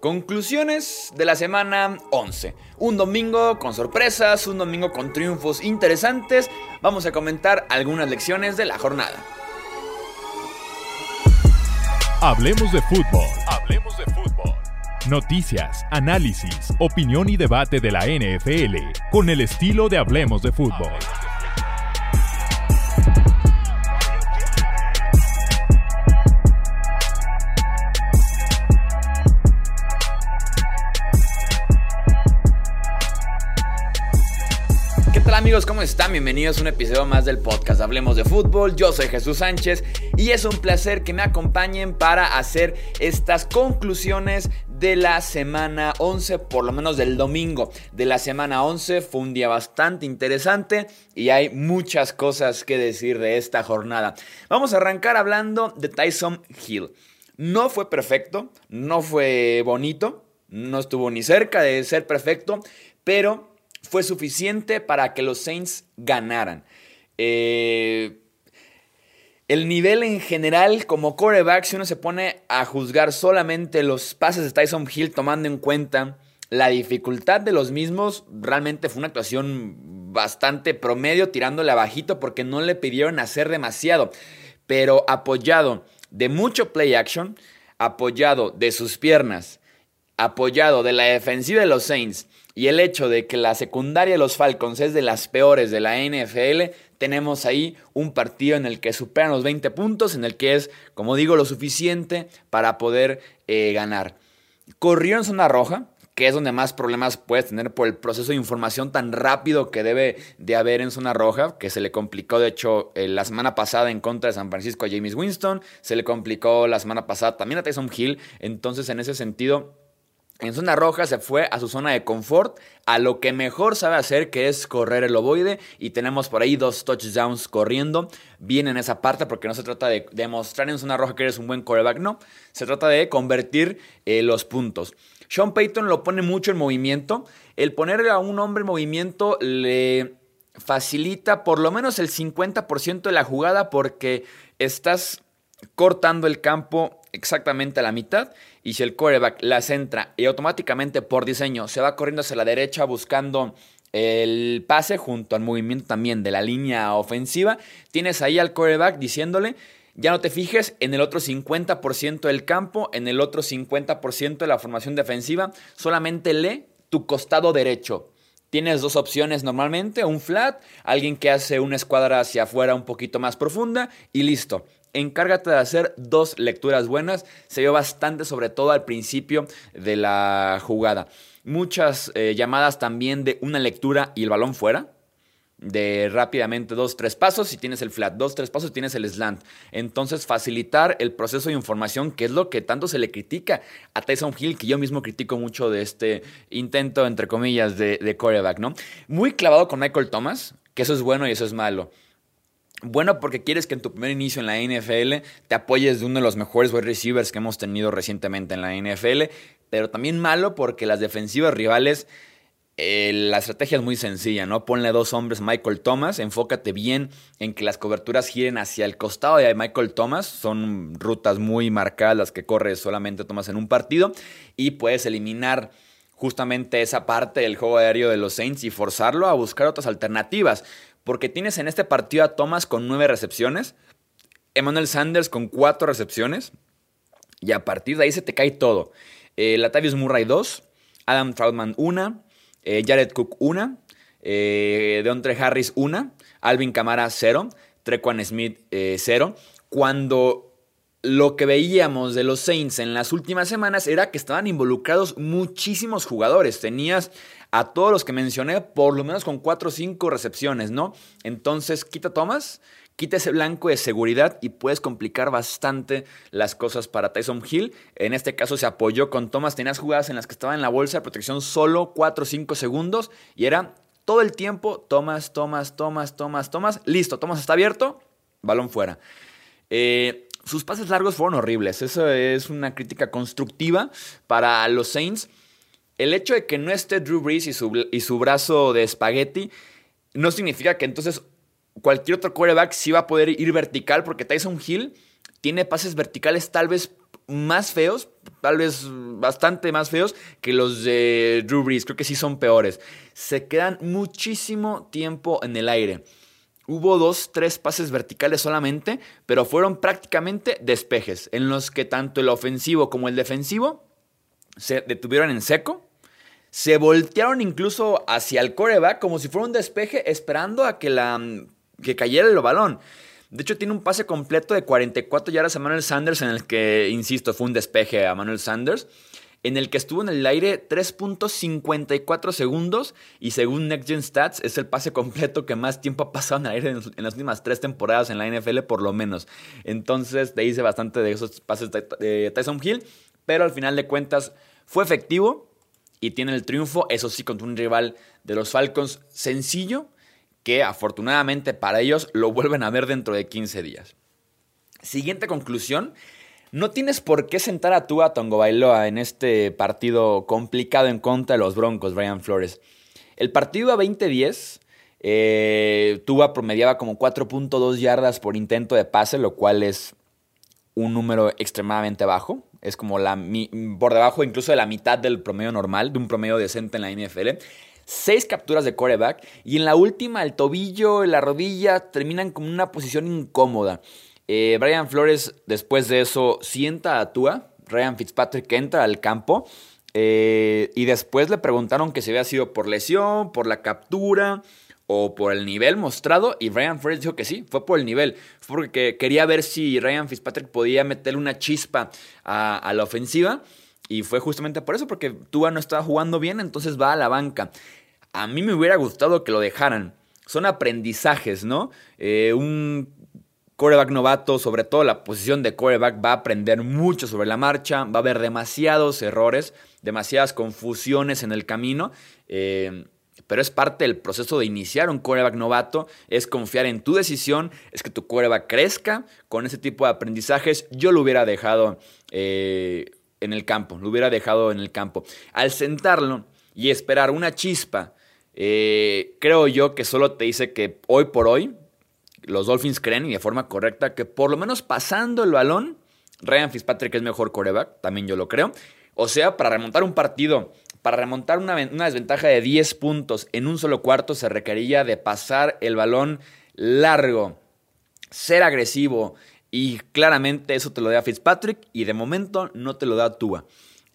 Conclusiones de la semana 11. Un domingo con sorpresas, un domingo con triunfos interesantes. Vamos a comentar algunas lecciones de la jornada. Hablemos de fútbol. Hablemos de fútbol. Noticias, análisis, opinión y debate de la NFL con el estilo de Hablemos de fútbol. Amigos? ¿Cómo están? Bienvenidos a un episodio más del podcast Hablemos de Fútbol. Yo soy Jesús Sánchez y es un placer que me acompañen para hacer estas conclusiones de la semana 11, por lo menos del domingo de la semana 11. Fue un día bastante interesante y hay muchas cosas que decir de esta jornada. Vamos a arrancar hablando de Tyson Hill. No fue perfecto, no fue bonito, no estuvo ni cerca de ser perfecto, pero fue suficiente para que los Saints ganaran. Eh, el nivel en general como coreback, si uno se pone a juzgar solamente los pases de Tyson Hill tomando en cuenta la dificultad de los mismos, realmente fue una actuación bastante promedio, tirándole abajito porque no le pidieron hacer demasiado. Pero apoyado de mucho play action, apoyado de sus piernas, apoyado de la defensiva de los Saints y el hecho de que la secundaria de los Falcons es de las peores de la NFL, tenemos ahí un partido en el que superan los 20 puntos, en el que es, como digo, lo suficiente para poder eh, ganar. Corrió en zona roja, que es donde más problemas puedes tener por el proceso de información tan rápido que debe de haber en zona roja, que se le complicó de hecho eh, la semana pasada en contra de San Francisco a James Winston, se le complicó la semana pasada también a Tyson Hill, entonces en ese sentido en zona roja se fue a su zona de confort, a lo que mejor sabe hacer, que es correr el ovoide. Y tenemos por ahí dos touchdowns corriendo. Bien en esa parte, porque no se trata de demostrar en zona roja que eres un buen quarterback, no. Se trata de convertir eh, los puntos. Sean Payton lo pone mucho en movimiento. El ponerle a un hombre en movimiento le facilita por lo menos el 50% de la jugada, porque estás cortando el campo exactamente a la mitad y si el coreback la centra y automáticamente por diseño se va corriendo hacia la derecha buscando el pase junto al movimiento también de la línea ofensiva, tienes ahí al coreback diciéndole ya no te fijes en el otro 50% del campo, en el otro 50% de la formación defensiva, solamente lee tu costado derecho. Tienes dos opciones normalmente, un flat, alguien que hace una escuadra hacia afuera un poquito más profunda y listo encárgate de hacer dos lecturas buenas. Se vio bastante, sobre todo al principio de la jugada. Muchas eh, llamadas también de una lectura y el balón fuera. De rápidamente dos, tres pasos y tienes el flat, dos, tres pasos y tienes el slant. Entonces, facilitar el proceso de información, que es lo que tanto se le critica a Tyson Hill, que yo mismo critico mucho de este intento, entre comillas, de, de ¿no? Muy clavado con Michael Thomas, que eso es bueno y eso es malo. Bueno, porque quieres que en tu primer inicio en la NFL te apoyes de uno de los mejores wide receivers que hemos tenido recientemente en la NFL, pero también malo porque las defensivas rivales, eh, la estrategia es muy sencilla, ¿no? Ponle dos hombres Michael Thomas, enfócate bien en que las coberturas giren hacia el costado de Michael Thomas, son rutas muy marcadas las que corre solamente Thomas en un partido y puedes eliminar justamente esa parte del juego aéreo de los Saints y forzarlo a buscar otras alternativas porque tienes en este partido a Thomas con nueve recepciones, Emmanuel Sanders con cuatro recepciones, y a partir de ahí se te cae todo. Eh, Latavius Murray 2, Adam Troutman 1, eh, Jared Cook 1, eh, Deontre Harris 1, Alvin Kamara 0, Trequan Smith 0. Cuando lo que veíamos de los Saints en las últimas semanas era que estaban involucrados muchísimos jugadores. Tenías a todos los que mencioné, por lo menos con 4 o 5 recepciones, ¿no? Entonces, quita Thomas, quita ese blanco de seguridad y puedes complicar bastante las cosas para Tyson Hill. En este caso se apoyó con Thomas, tenías jugadas en las que estaba en la bolsa de protección solo 4 o 5 segundos y era todo el tiempo Thomas, Thomas, Thomas, Thomas, Thomas, listo, Thomas está abierto, balón fuera. Eh, sus pases largos fueron horribles. Eso es una crítica constructiva para los Saints el hecho de que no esté Drew Brees y su, y su brazo de espagueti no significa que entonces cualquier otro quarterback sí va a poder ir vertical porque Tyson Hill tiene pases verticales tal vez más feos, tal vez bastante más feos que los de Drew Brees. Creo que sí son peores. Se quedan muchísimo tiempo en el aire. Hubo dos, tres pases verticales solamente, pero fueron prácticamente despejes, en los que tanto el ofensivo como el defensivo se detuvieron en seco. Se voltearon incluso hacia el coreback como si fuera un despeje, esperando a que, la, que cayera el balón. De hecho, tiene un pase completo de 44 yardas a Manuel Sanders, en el que, insisto, fue un despeje a Manuel Sanders, en el que estuvo en el aire 3.54 segundos y según Next Gen Stats es el pase completo que más tiempo ha pasado en el aire en las últimas tres temporadas en la NFL por lo menos. Entonces te hice bastante de esos pases de Tyson Hill, pero al final de cuentas fue efectivo y tiene el triunfo, eso sí, contra un rival de los Falcons sencillo que afortunadamente para ellos lo vuelven a ver dentro de 15 días. Siguiente conclusión. No tienes por qué sentar a Tua Tongo Bailoa en este partido complicado en contra de los Broncos, Brian Flores. El partido a 20-10, eh, Tua promediaba como 4.2 yardas por intento de pase, lo cual es un número extremadamente bajo. Es como la, por debajo incluso de la mitad del promedio normal, de un promedio decente en la NFL seis capturas de coreback y en la última el tobillo la rodilla terminan con una posición incómoda. Eh, Brian Flores después de eso sienta a Tua, Ryan Fitzpatrick entra al campo eh, y después le preguntaron que si había sido por lesión, por la captura o por el nivel mostrado y Ryan Flores dijo que sí, fue por el nivel, fue porque quería ver si Ryan Fitzpatrick podía meterle una chispa a la ofensiva. Y fue justamente por eso, porque Tua no estaba jugando bien, entonces va a la banca. A mí me hubiera gustado que lo dejaran. Son aprendizajes, ¿no? Eh, un coreback novato, sobre todo la posición de coreback, va a aprender mucho sobre la marcha, va a haber demasiados errores, demasiadas confusiones en el camino. Eh, pero es parte del proceso de iniciar un coreback novato, es confiar en tu decisión, es que tu coreback crezca con ese tipo de aprendizajes. Yo lo hubiera dejado eh, en el campo, lo hubiera dejado en el campo. Al sentarlo y esperar una chispa eh, creo yo que solo te dice que hoy por hoy los Dolphins creen y de forma correcta que por lo menos pasando el balón, Ryan Fitzpatrick es mejor coreback, también yo lo creo. O sea, para remontar un partido, para remontar una, desventaja de 10 puntos en un solo cuarto, se requería de pasar el balón largo, ser agresivo. Y claramente eso te lo da Fitzpatrick y de momento no te lo da Tua.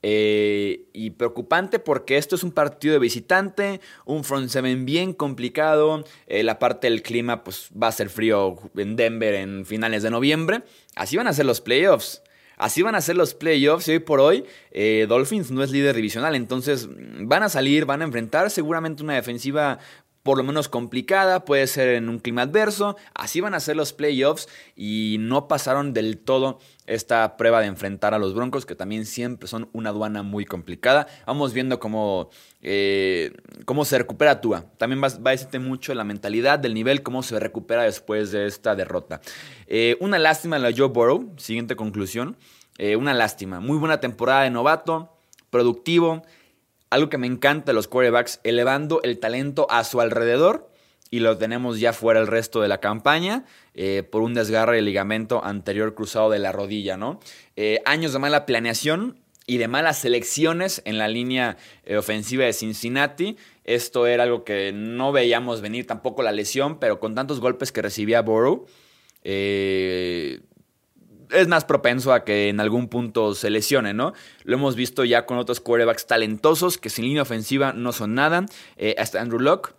Eh, y preocupante porque esto es un partido de visitante, un front seven bien complicado. Eh, la parte del clima, pues va a ser frío en Denver en finales de noviembre. Así van a ser los playoffs. Así van a ser los playoffs y hoy por hoy eh, Dolphins no es líder divisional, entonces van a salir, van a enfrentar seguramente una defensiva por lo menos complicada, puede ser en un clima adverso, así van a ser los playoffs y no pasaron del todo esta prueba de enfrentar a los Broncos, que también siempre son una aduana muy complicada. Vamos viendo cómo, eh, cómo se recupera Tua. También va, a decirte mucho la mentalidad del nivel, cómo se recupera después de esta derrota. Eh, una lástima la Joe Burrow, siguiente conclusión. Eh, una lástima. Muy buena temporada de novato, productivo algo que me encanta de los quarterbacks, elevando el talento a su alrededor y lo tenemos ya fuera el resto de la campaña eh, por un desgarre del ligamento anterior cruzado de la rodilla, ¿no? Eh, años de mala planeación y de malas selecciones en la línea eh, ofensiva de Cincinnati. Esto era algo que no veíamos venir tampoco la lesión, pero con tantos golpes que recibía Burrow, es más propenso a que en algún punto se lesione, ¿no? Lo hemos visto ya con otros quarterbacks talentosos que sin línea ofensiva no son nada. Eh, hasta Andrew Locke.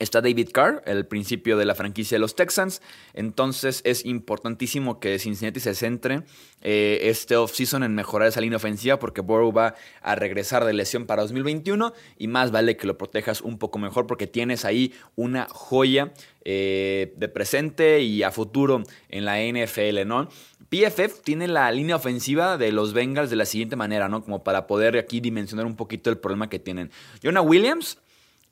Está David Carr, el principio de la franquicia de los Texans. Entonces es importantísimo que Cincinnati se centre eh, este offseason en mejorar esa línea ofensiva porque Burrow va a regresar de lesión para 2021 y más vale que lo protejas un poco mejor porque tienes ahí una joya eh, de presente y a futuro en la NFL, ¿no? PFF tiene la línea ofensiva de los Bengals de la siguiente manera, ¿no? Como para poder aquí dimensionar un poquito el problema que tienen. Jonah Williams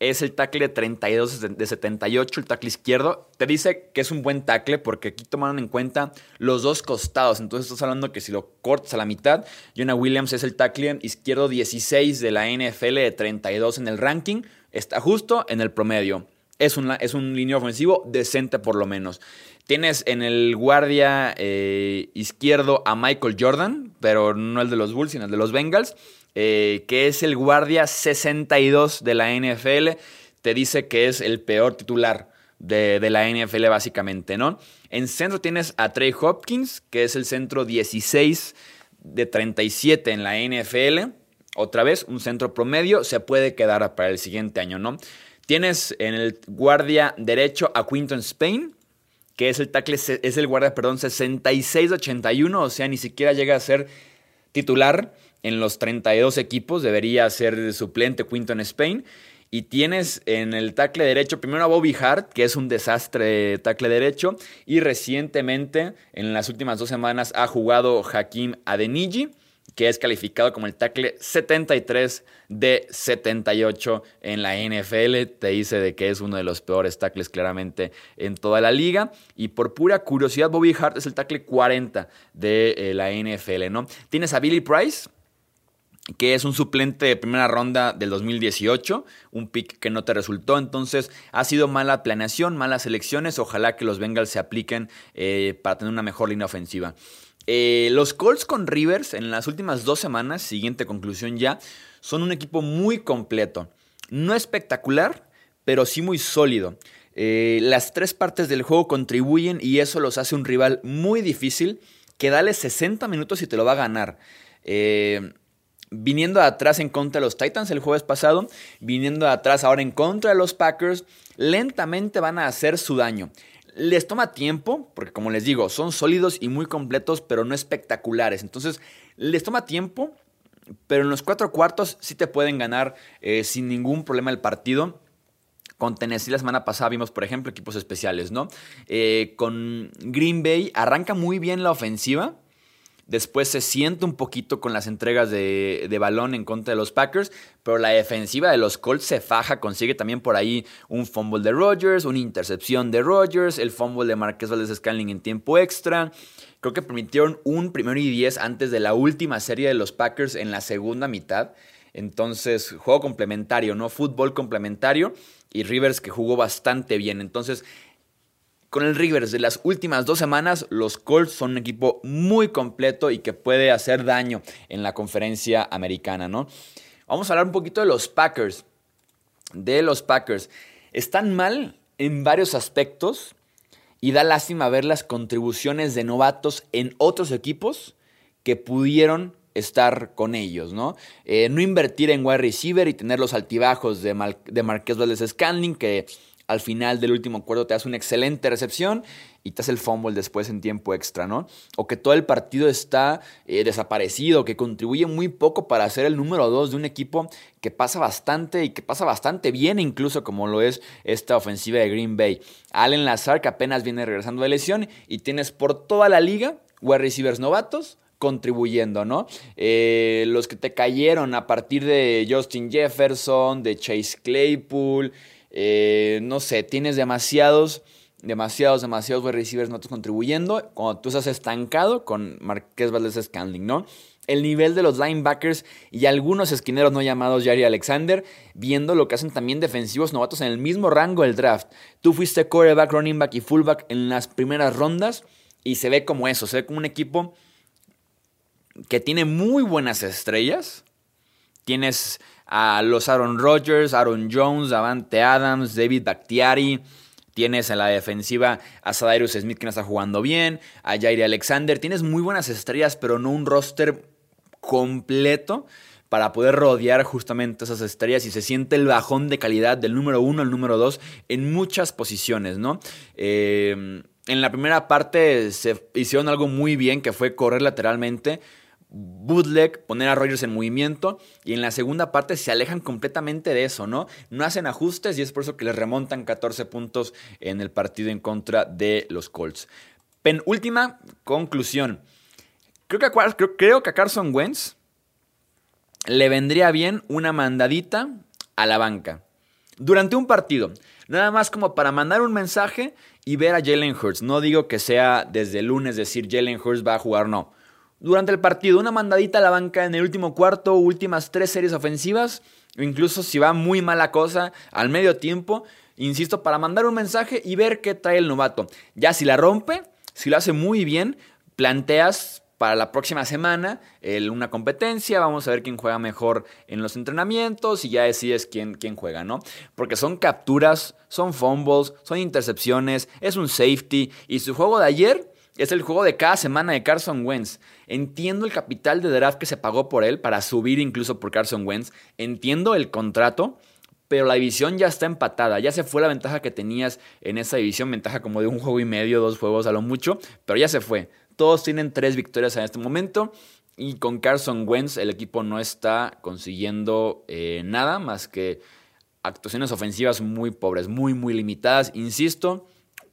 es el tackle de 32 de 78, el tackle izquierdo. Te dice que es un buen tackle porque aquí tomaron en cuenta los dos costados. Entonces estás hablando que si lo cortas a la mitad, Jonah Williams es el tackle izquierdo 16 de la NFL de 32 en el ranking. Está justo en el promedio. Es un, es un línea ofensivo decente por lo menos. Tienes en el guardia eh, izquierdo a Michael Jordan, pero no el de los Bulls, sino el de los Bengals, eh, que es el guardia 62 de la NFL. Te dice que es el peor titular de, de, la NFL básicamente, ¿no? En centro tienes a Trey Hopkins, que es el centro 16 de 37 en la NFL. Otra vez, un centro promedio, se puede quedar para el siguiente año, ¿no? Tienes en el guardia derecho a Quinton Spain, que es el tackle, es el guardia, perdón, 66-81, o sea, ni siquiera llega a ser titular en los 32 equipos, debería ser suplente Quinton Spain. Y tienes en el tackle derecho primero a Bobby Hart, que es un desastre tackle derecho, y recientemente, en las últimas dos semanas, ha jugado Hakim Adeniji que es calificado como el tackle 73 de 78 en la NFL. Te dice de que es uno de los peores tackles claramente en toda la liga. Y por pura curiosidad, Bobby Hart es el tackle 40 de eh, la NFL, ¿no? Tienes a Billy Price, que es un suplente de primera ronda del 2018, un pick que no te resultó, entonces ha sido mala planeación, malas elecciones, ojalá que los Bengals se apliquen eh, para tener una mejor línea ofensiva. Eh, los Colts con Rivers en las últimas dos semanas, siguiente conclusión ya, son un equipo muy completo. No espectacular, pero sí muy sólido. Eh, las tres partes del juego contribuyen y eso los hace un rival muy difícil que dale 60 minutos y te lo va a ganar. Eh, viniendo atrás en contra de los Titans el jueves pasado, viniendo atrás ahora en contra de los Packers, lentamente van a hacer su daño. Les toma tiempo, porque como les digo, son sólidos y muy completos, pero no espectaculares. Entonces, les toma tiempo, pero en los cuatro cuartos sí te pueden ganar eh, sin ningún problema el partido. Con Tennessee la semana pasada vimos, por ejemplo, equipos especiales, ¿no? Eh, con Green Bay arranca muy bien la ofensiva Después se siente un poquito con las entregas de, balón en contra de los Packers, pero la defensiva de los Colts se faja, consigue también por ahí un fumble de Rodgers, una intercepción de Rodgers, el fumble de Marquez Valdez Scanling en tiempo extra. Creo que permitieron un primero y diez antes de la última serie de los Packers en la segunda mitad. Entonces, juego complementario, ¿no? Fútbol complementario. Y Rivers que jugó bastante bien. Entonces, con el Rivers de las últimas dos semanas, los Colts son un equipo muy completo y que puede hacer daño en la conferencia americana, ¿no? Vamos a hablar un poquito de los Packers. De los Packers. Están mal en varios aspectos y da lástima ver las contribuciones de novatos en otros equipos que pudieron estar con ellos, ¿no? Eh, no invertir en wide receiver y tener los altibajos de, de Marqués Valdez Scanling, que al final del último cuarto te hace una excelente recepción y te hace el fumble después en tiempo extra, ¿no? O que todo el partido está eh, desaparecido, que contribuye muy poco para ser el número dos de un equipo que pasa bastante y que pasa bastante bien, incluso como lo es esta ofensiva de Green Bay. Allen Lazar, que apenas viene regresando de lesión, y tienes por toda la liga wide receivers novatos contribuyendo, ¿no? Eh, los que te cayeron a partir de Justin Jefferson, de Chase Claypool, eh, no sé, tienes demasiados, demasiados, demasiados wide receivers no contribuyendo. Cuando tú estás estancado con Marqués Valdez Scanling, ¿no? El nivel de los linebackers y algunos esquineros no llamados Jari Alexander, viendo lo que hacen también defensivos novatos en el mismo rango del draft. Tú fuiste quarterback, running back y fullback en las primeras rondas y se ve como eso, se ve como un equipo que tiene muy buenas estrellas. Tienes a los Aaron Rodgers, Aaron Jones, Davante Adams, David Bakhtiari. Tienes en la defensiva a Sadarius Smith que no está jugando bien, a Jair Alexander. Tienes muy buenas estrellas, pero no un roster completo para poder rodear justamente esas estrellas y se siente el bajón de calidad del número uno al número dos en muchas posiciones, ¿no? Eh, en la primera parte se hicieron algo muy bien que fue correr lateralmente, bootleg, poner a Rogers en movimiento y en la segunda parte se alejan completamente de eso, ¿no? No hacen ajustes y es por eso que les remontan 14 puntos en el partido en contra de los Colts. Penúltima conclusión. Creo que, a, creo que a Carson Wentz le vendría bien una mandadita a la banca durante un partido. Nada más como para mandar un mensaje y ver a Jalen Hurts. No digo que sea desde el lunes decir Jalen Hurts va a jugar, no durante el partido. Una mandadita a la banca en el último cuarto, últimas tres series ofensivas, o incluso si va muy mala cosa al medio tiempo, insisto, para mandar un mensaje y ver qué trae el novato. Ya si la rompe, si lo hace muy bien, planteas para la próxima semana una competencia, vamos a ver quién juega mejor en los entrenamientos y ya decides quién, quién juega, ¿no? Porque son capturas, son fumbles, son intercepciones, es un safety y su juego de ayer es el juego de cada semana de Carson Wentz. Entiendo el capital de draft que se pagó por él para subir incluso por Carson Wentz. Entiendo el contrato, pero la división ya está empatada. Ya se fue la ventaja que tenías en esa división, ventaja como de un juego y medio, dos juegos a lo mucho, pero ya se fue. Todos tienen tres victorias en este momento. Y con Carson Wentz el equipo no está consiguiendo eh, nada más que actuaciones ofensivas muy pobres, muy, muy limitadas. Insisto,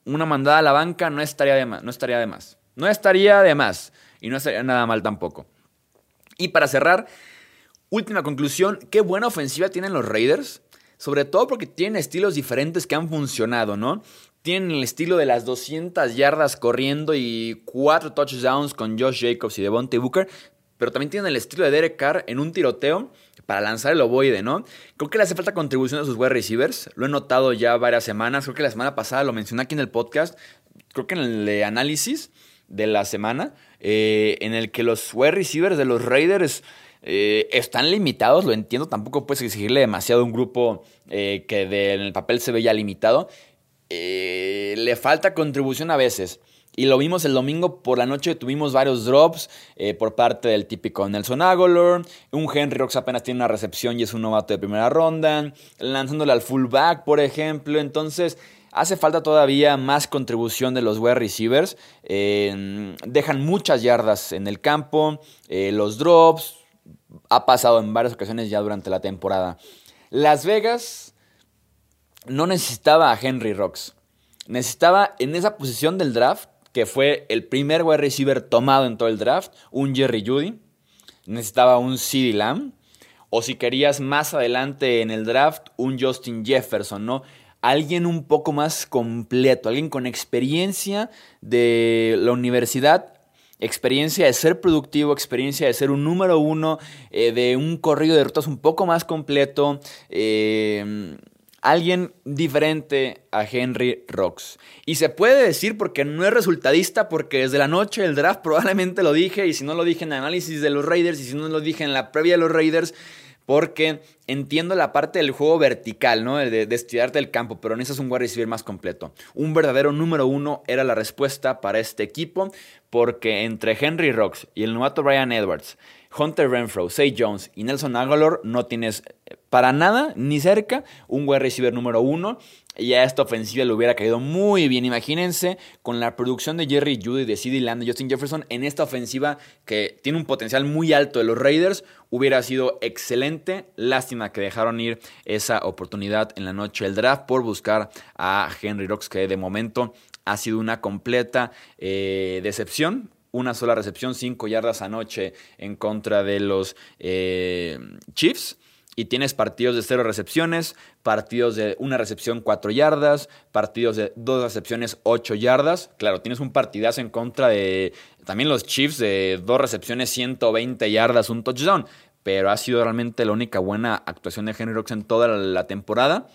una mandada a la banca no estaría de más. No estaría de más. No estaría de más. Y no estaría nada mal tampoco. Y para cerrar, última conclusión, qué buena ofensiva tienen los Raiders. Sobre todo porque tienen estilos diferentes que han funcionado, ¿no? tienen el estilo de las 200 yardas corriendo y 4 touchdowns con Josh Jacobs y Devontae Booker, pero también tienen el estilo de Derek Carr en un tiroteo para lanzar el ovoide, ¿no? Creo que le hace falta contribución a sus wide receivers, lo he notado ya varias semanas, creo que la semana pasada lo mencioné aquí en el podcast, creo que en el análisis de la semana, eh, en el que los wide receivers de los Raiders... Eh, están limitados, lo entiendo, tampoco puedes exigirle demasiado a un grupo eh, que en el papel se ve ya limitado, le falta contribución a veces. Y lo vimos el domingo por la noche, tuvimos varios drops eh, por parte del típico Nelson Aguilar. Un Henry Rocks apenas tiene una recepción y es un novato de primera ronda. Lanzándole al fullback, por ejemplo. Entonces, hace falta todavía más contribución de los wide receivers. Eh, dejan muchas yardas en el campo. los drops. Ha pasado en varias ocasiones ya durante la temporada. Las Vegas no necesitaba a Henry Rocks. Necesitaba en esa posición del draft, que fue el primer wide receiver tomado en todo el draft, un Jerry Judy. Necesitaba un CeeDee Lamb. O si querías más adelante en el draft, un Justin Jefferson, ¿no? Alguien un poco más completo, alguien con experiencia de la universidad experiencia de ser productivo, experiencia de ser un número uno, eh, de un corrido de rutas un poco más completo, eh, alguien diferente a Henry Rocks. Y se puede decir porque no es resultadista, porque desde la noche del draft probablemente lo dije, y si no lo dije en el análisis de los Raiders, y si no lo dije en la previa de los Raiders, porque entiendo la parte del juego vertical, ¿no? De, de el campo, pero necesitas un wide receiver más completo. Un verdadero número uno era la respuesta para este equipo, porque entre Henry Rocks y el novato Brian Edwards, Hunter Renfro, Say Jones y Nelson Aguilar no tienes eh, para nada, ni cerca, un wide receiver número uno. Y a esta ofensiva le hubiera caído muy bien. Imagínense con la producción de Jerry Judy, de CeeDee Lamb, de Justin Jefferson en esta ofensiva que tiene un potencial muy alto de los Raiders. Hubiera sido excelente. Lástima que dejaron ir esa oportunidad en la noche del draft por buscar a Henry Rocks, que de momento ha sido una completa eh, decepción una sola recepción, 5 yardas anoche en contra de los eh, Chiefs. Y tienes partidos de cero recepciones, partidos de una recepción 4 yardas, partidos de dos recepciones 8 yardas. Claro, tienes un partidazo en contra de también los Chiefs de dos recepciones 120 yardas, un touchdown. Pero ha sido realmente la única buena actuación de Henry Rocks en toda la temporada.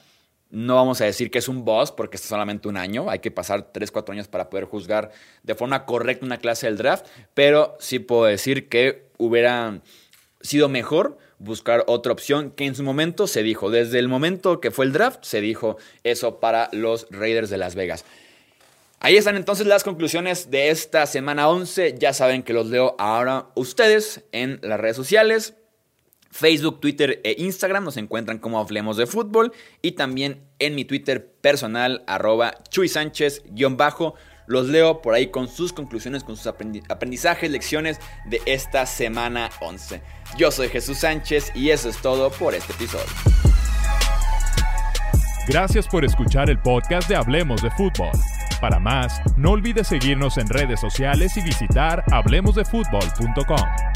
No vamos a decir que es un boss porque es solamente un año, hay que pasar 3, 4 años para poder juzgar de forma correcta una clase del draft, pero sí puedo decir que hubiera sido mejor buscar otra opción que en su momento se dijo, desde el momento que fue el draft, se dijo eso para los Raiders de Las Vegas. Ahí están entonces las conclusiones de esta semana 11. Ya saben que los leo ahora ustedes en las redes sociales. Facebook, Twitter e Instagram nos encuentran como Hablemos de Fútbol y también en mi Twitter personal, arroba Chuy Sánchez, bajo. Los leo por ahí con sus conclusiones, con sus aprendizajes, lecciones de esta semana 11. Yo soy Jesús Sánchez y eso es todo por este episodio. Gracias por escuchar el podcast de Hablemos de Fútbol. Para más, no olvides seguirnos en redes sociales y visitar hablemosdefutbol.com.